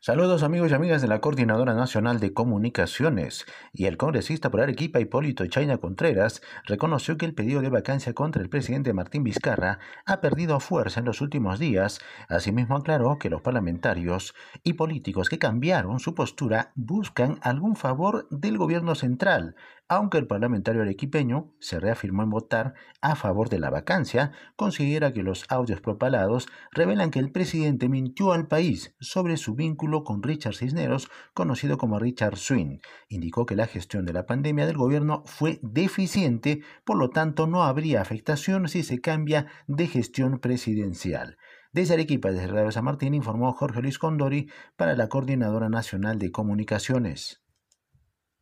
Saludos amigos y amigas de la Coordinadora Nacional de Comunicaciones. Y el congresista por Arequipa Hipólito Chaina Contreras reconoció que el pedido de vacancia contra el presidente Martín Vizcarra ha perdido fuerza en los últimos días. Asimismo aclaró que los parlamentarios y políticos que cambiaron su postura buscan algún favor del gobierno central, aunque el parlamentario arequipeño se reafirmó en votar a favor de la vacancia, considera que los audios propalados revelan que el presidente mintió al país sobre su vínculo con Richard Cisneros, conocido como Richard Swing. Indicó que la gestión de la pandemia del gobierno fue deficiente, por lo tanto no habría afectación si se cambia de gestión presidencial. Desde Arequipa, desde Radio San Martín, informó Jorge Luis Condori para la Coordinadora Nacional de Comunicaciones.